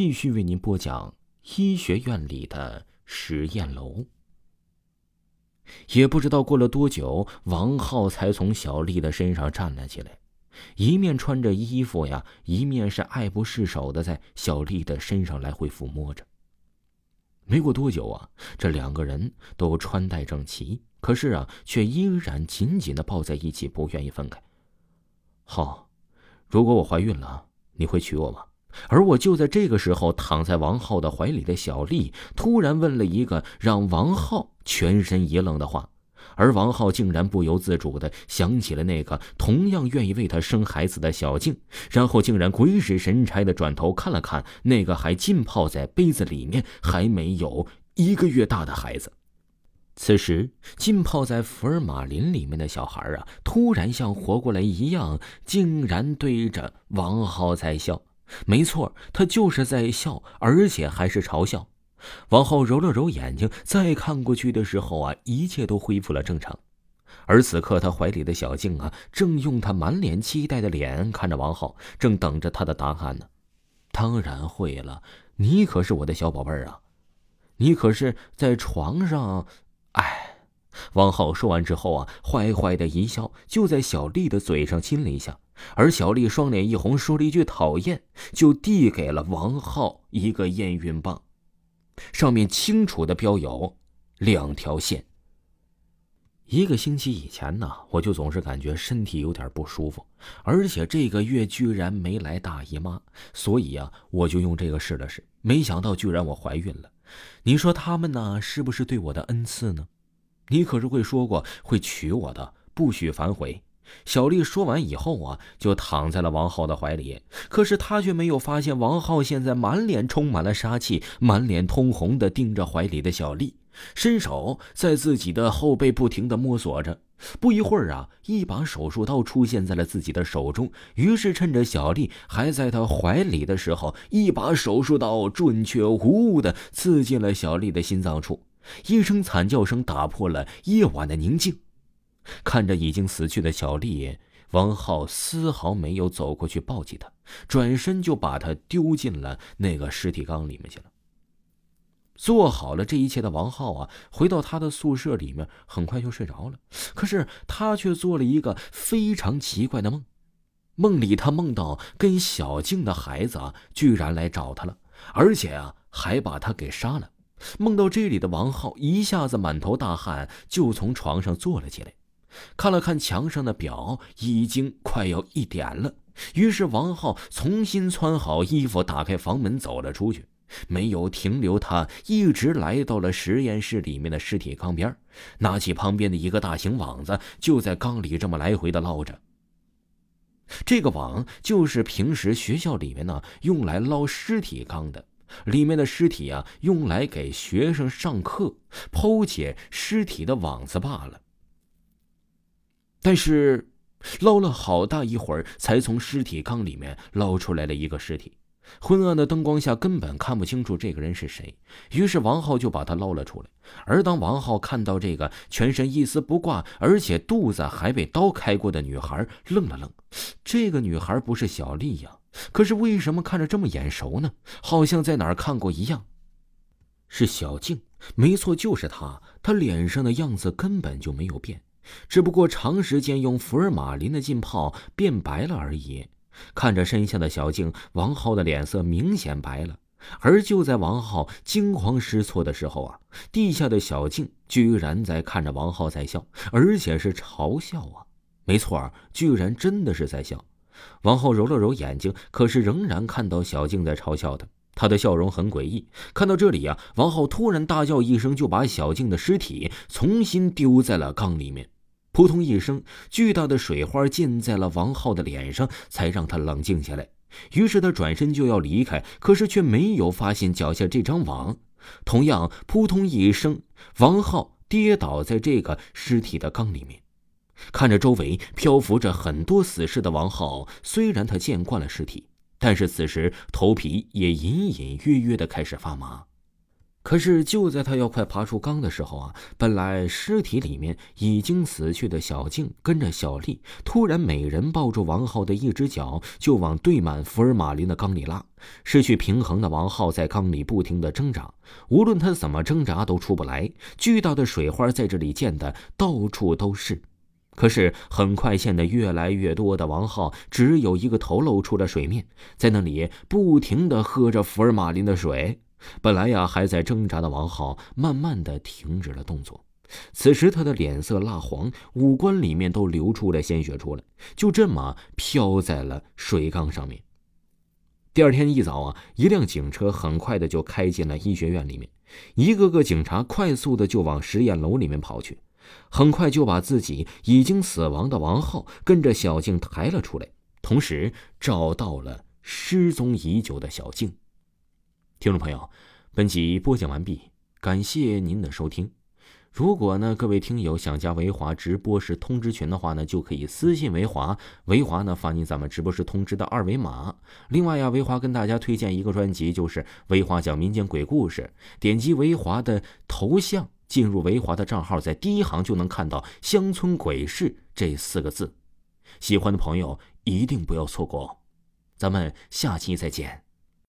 继续为您播讲医学院里的实验楼。也不知道过了多久，王浩才从小丽的身上站了起来，一面穿着衣服呀，一面是爱不释手的在小丽的身上来回抚摸着。没过多久啊，这两个人都穿戴整齐，可是啊，却依然紧紧的抱在一起，不愿意分开。好，如果我怀孕了，你会娶我吗？而我就在这个时候，躺在王浩的怀里的小丽突然问了一个让王浩全身一愣的话，而王浩竟然不由自主的想起了那个同样愿意为他生孩子的小静，然后竟然鬼使神差的转头看了看那个还浸泡在杯子里面还没有一个月大的孩子。此时，浸泡在福尔马林里面的小孩啊，突然像活过来一样，竟然对着王浩在笑。没错，他就是在笑，而且还是嘲笑。王浩揉了揉眼睛，再看过去的时候啊，一切都恢复了正常。而此刻，他怀里的小静啊，正用他满脸期待的脸看着王浩，正等着他的答案呢。当然会了，你可是我的小宝贝儿啊，你可是在床上。哎，王浩说完之后啊，坏坏的一笑，就在小丽的嘴上亲了一下，而小丽双脸一红，说了一句讨厌，就递给了王浩一个验孕棒，上面清楚的标有两条线。一个星期以前呢，我就总是感觉身体有点不舒服，而且这个月居然没来大姨妈，所以啊，我就用这个试了试，没想到居然我怀孕了。你说他们呢，是不是对我的恩赐呢？你可是会说过会娶我的，不许反悔。小丽说完以后啊，就躺在了王浩的怀里。可是她却没有发现，王浩现在满脸充满了杀气，满脸通红的盯着怀里的小丽，伸手在自己的后背不停的摸索着。不一会儿啊，一把手术刀出现在了自己的手中。于是趁着小丽还在他怀里的时候，一把手术刀准确无误的刺进了小丽的心脏处。一声惨叫声打破了夜晚的宁静。看着已经死去的小丽，王浩丝毫没有走过去抱起她，转身就把她丢进了那个尸体缸里面去了。做好了这一切的王浩啊，回到他的宿舍里面，很快就睡着了。可是他却做了一个非常奇怪的梦，梦里他梦到跟小静的孩子啊，居然来找他了，而且啊，还把他给杀了。梦到这里的王浩一下子满头大汗，就从床上坐了起来，看了看墙上的表，已经快要一点了。于是王浩重新穿好衣服，打开房门走了出去。没有停留，他一直来到了实验室里面的尸体缸边，拿起旁边的一个大型网子，就在缸里这么来回的捞着。这个网就是平时学校里面呢用来捞尸体缸的，里面的尸体啊用来给学生上课剖解尸体的网子罢了。但是，捞了好大一会儿，才从尸体缸里面捞出来了一个尸体。昏暗的灯光下根本看不清楚这个人是谁，于是王浩就把他捞了出来。而当王浩看到这个全身一丝不挂，而且肚子还被刀开过的女孩，愣了愣。这个女孩不是小丽呀，可是为什么看着这么眼熟呢？好像在哪儿看过一样。是小静，没错，就是她。她脸上的样子根本就没有变，只不过长时间用福尔马林的浸泡变白了而已。看着身下的小静，王浩的脸色明显白了。而就在王浩惊慌失措的时候啊，地下的小静居然在看着王浩在笑，而且是嘲笑啊！没错，居然真的是在笑。王浩揉了揉眼睛，可是仍然看到小静在嘲笑他，他的笑容很诡异。看到这里啊，王浩突然大叫一声，就把小静的尸体重新丢在了缸里面。扑通一声，巨大的水花溅在了王浩的脸上，才让他冷静下来。于是他转身就要离开，可是却没有发现脚下这张网。同样，扑通一声，王浩跌倒在这个尸体的缸里面。看着周围漂浮着很多死尸的王浩，虽然他见惯了尸体，但是此时头皮也隐隐约约的开始发麻。可是就在他要快爬出缸的时候啊，本来尸体里面已经死去的小静跟着小丽，突然每人抱住王浩的一只脚，就往堆满福尔马林的缸里拉。失去平衡的王浩在缸里不停的挣扎，无论他怎么挣扎都出不来。巨大的水花在这里溅得到处都是。可是很快陷得越来越多的王浩，只有一个头露出了水面，在那里不停的喝着福尔马林的水。本来呀还在挣扎的王浩，慢慢的停止了动作。此时他的脸色蜡黄，五官里面都流出了鲜血出来，就这么飘在了水缸上面。第二天一早啊，一辆警车很快的就开进了医学院里面，一个个警察快速的就往实验楼里面跑去，很快就把自己已经死亡的王浩跟着小静抬了出来，同时找到了失踪已久的小静。听众朋友，本集播讲完毕，感谢您的收听。如果呢，各位听友想加维华直播室通知群的话呢，就可以私信维华，维华呢发您咱们直播室通知的二维码。另外呀，维华跟大家推荐一个专辑，就是维华讲民间鬼故事。点击维华的头像，进入维华的账号，在第一行就能看到“乡村鬼事”这四个字。喜欢的朋友一定不要错过哦。咱们下期再见。